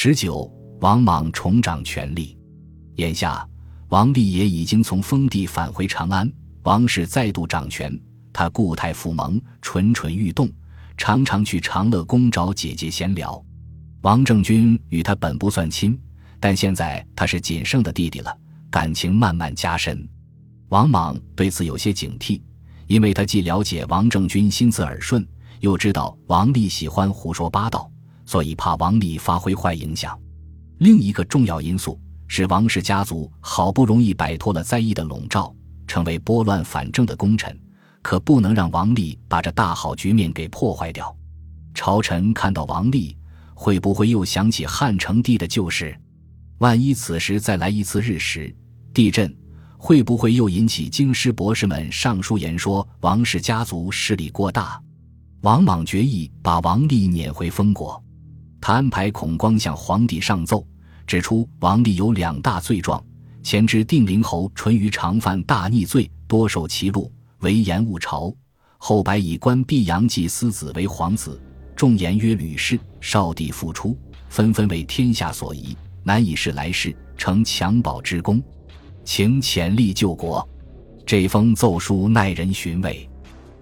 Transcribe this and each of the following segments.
十九，王莽重掌权力。眼下，王立也已经从封地返回长安，王氏再度掌权。他固态复萌，蠢蠢欲动，常常去长乐宫找姐姐闲聊。王政君与他本不算亲，但现在他是仅剩的弟弟了，感情慢慢加深。王莽对此有些警惕，因为他既了解王政君心思耳顺，又知道王立喜欢胡说八道，所以怕王立发挥坏影响。另一个重要因素是，王氏家族好不容易摆脱了灾疫的笼罩，成为拨乱反正的功臣。可不能让王立把这大好局面给破坏掉。朝臣看到王立，会不会又想起汉成帝的旧事？万一此时再来一次日食、地震，会不会又引起京师博士们上书言说王氏家族势力过大？王莽决意把王立撵回封国。他安排孔光向皇帝上奏，指出王立有两大罪状：前之定陵侯淳于长犯大逆罪，多受其禄。为言误朝，后白以官毕阳季私子为皇子，众言曰吕氏少帝复出，纷纷为天下所疑，难以示来世，成襁褓之功，请潜力救国。这封奏书耐人寻味。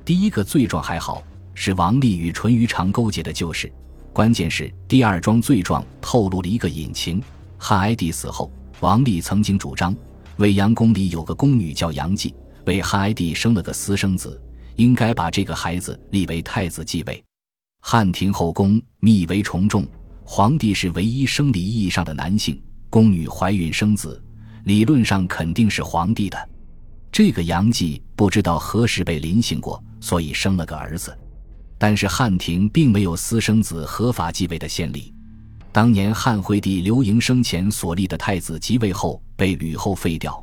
第一个罪状还好，是王立与淳于长勾结的旧事。关键是第二桩罪状透露了一个隐情：汉哀帝死后，王立曾经主张未阳宫里有个宫女叫杨继。为汉哀帝生了个私生子，应该把这个孩子立为太子继位。汉庭后宫密为重重，皇帝是唯一生理意义上的男性，宫女怀孕生子，理论上肯定是皇帝的。这个杨继不知道何时被临幸过，所以生了个儿子。但是汉廷并没有私生子合法继位的先例。当年汉惠帝刘盈生前所立的太子即位后，被吕后废掉。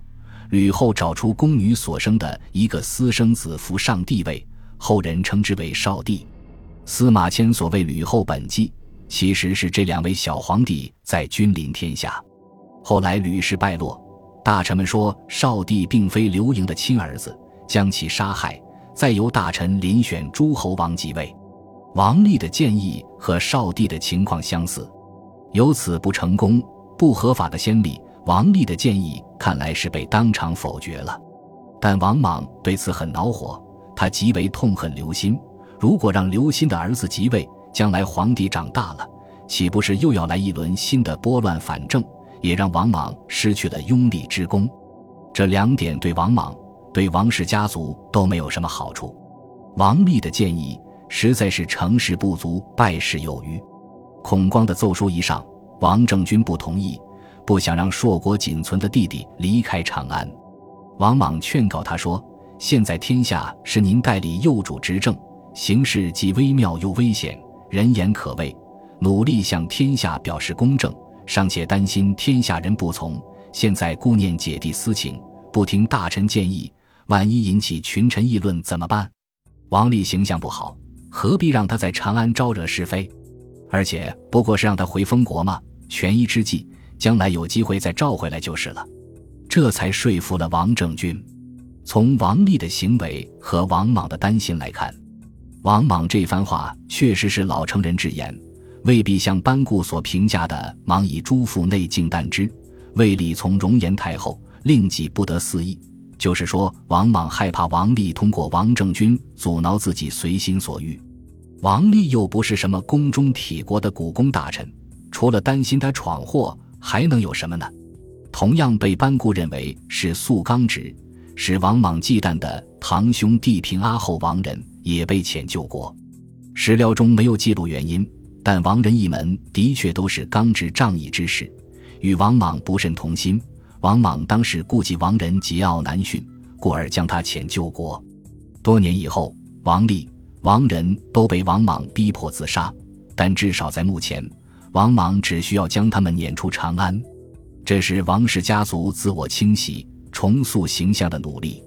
吕后找出宫女所生的一个私生子扶上帝位，后人称之为少帝。司马迁所谓吕后本纪，其实是这两位小皇帝在君临天下。后来吕氏败落，大臣们说少帝并非刘盈的亲儿子，将其杀害，再由大臣遴选诸侯王即位。王立的建议和少帝的情况相似，由此不成功、不合法的先例。王立的建议看来是被当场否决了，但王莽对此很恼火，他极为痛恨刘歆。如果让刘歆的儿子即位，将来皇帝长大了，岂不是又要来一轮新的拨乱反正？也让王莽失去了拥立之功。这两点对王莽、对王氏家族都没有什么好处。王立的建议实在是成事不足败事有余。孔光的奏书一上，王政君不同意。不想让硕果仅存的弟弟离开长安，王莽劝告他说：“现在天下是您代理幼主执政，形势既微妙又危险，人言可畏。努力向天下表示公正，尚且担心天下人不从。现在顾念姐弟私情，不听大臣建议，万一引起群臣议论怎么办？王立形象不好，何必让他在长安招惹是非？而且不过是让他回封国嘛，权宜之计。”将来有机会再召回来就是了，这才说服了王政君。从王立的行为和王莽的担心来看，王莽这番话确实是老成人之言，未必像班固所评价的“莽以诸父内敬惮之，为理从容颜太后，令己不得肆意”。就是说，王莽害怕王立通过王政君阻挠自己随心所欲。王立又不是什么宫中体国的古宫大臣，除了担心他闯祸。还能有什么呢？同样被班固认为是素刚直，使王莽忌惮的堂兄弟平阿后王仁也被遣救国。史料中没有记录原因，但王仁一门的确都是刚直仗义之士，与王莽不甚同心。王莽当时顾及王仁桀骜难驯，故而将他遣救国。多年以后，王立、王仁都被王莽逼迫自杀，但至少在目前。王莽只需要将他们撵出长安，这是王氏家族自我清洗、重塑形象的努力。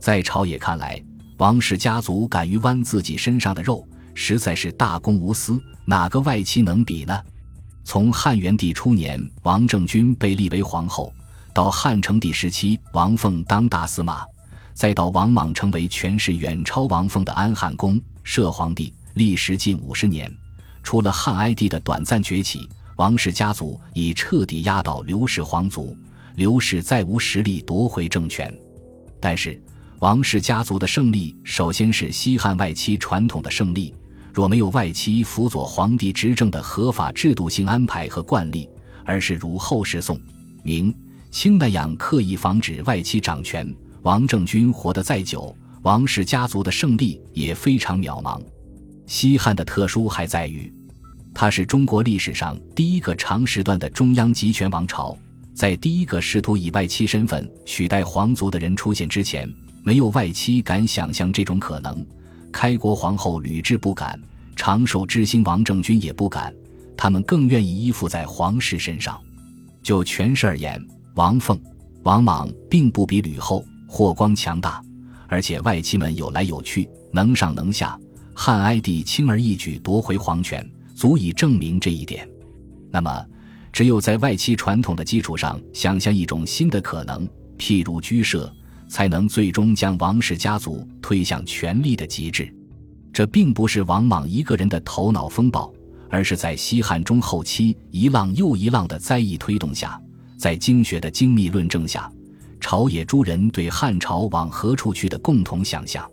在朝野看来，王氏家族敢于剜自己身上的肉，实在是大公无私，哪个外戚能比呢？从汉元帝初年王政君被立为皇后，到汉成帝时期王凤当大司马，再到王莽成为权势远超王凤的安汉公摄皇帝，历时近五十年。除了汉哀帝的短暂崛起，王氏家族已彻底压倒刘氏皇族，刘氏再无实力夺回政权。但是，王氏家族的胜利首先是西汉外戚传统的胜利。若没有外戚辅佐皇帝执政的合法制度性安排和惯例，而是如后世宋、明、清那样刻意防止外戚掌权，王政君活得再久，王氏家族的胜利也非常渺茫。西汉的特殊还在于，它是中国历史上第一个长时段的中央集权王朝。在第一个试图以外戚身份取代皇族的人出现之前，没有外戚敢想象这种可能。开国皇后吕雉不敢，长寿之星王政君也不敢，他们更愿意依附在皇室身上。就权势而言，王凤、王莽并不比吕后、霍光强大，而且外戚们有来有去，能上能下。汉哀帝轻而易举夺回皇权，足以证明这一点。那么，只有在外戚传统的基础上，想象一种新的可能，譬如居社。才能最终将王氏家族推向权力的极致。这并不是王莽一个人的头脑风暴，而是在西汉中后期一浪又一浪的灾异推动下，在经学的精密论证下，朝野诸人对汉朝往何处去的共同想象。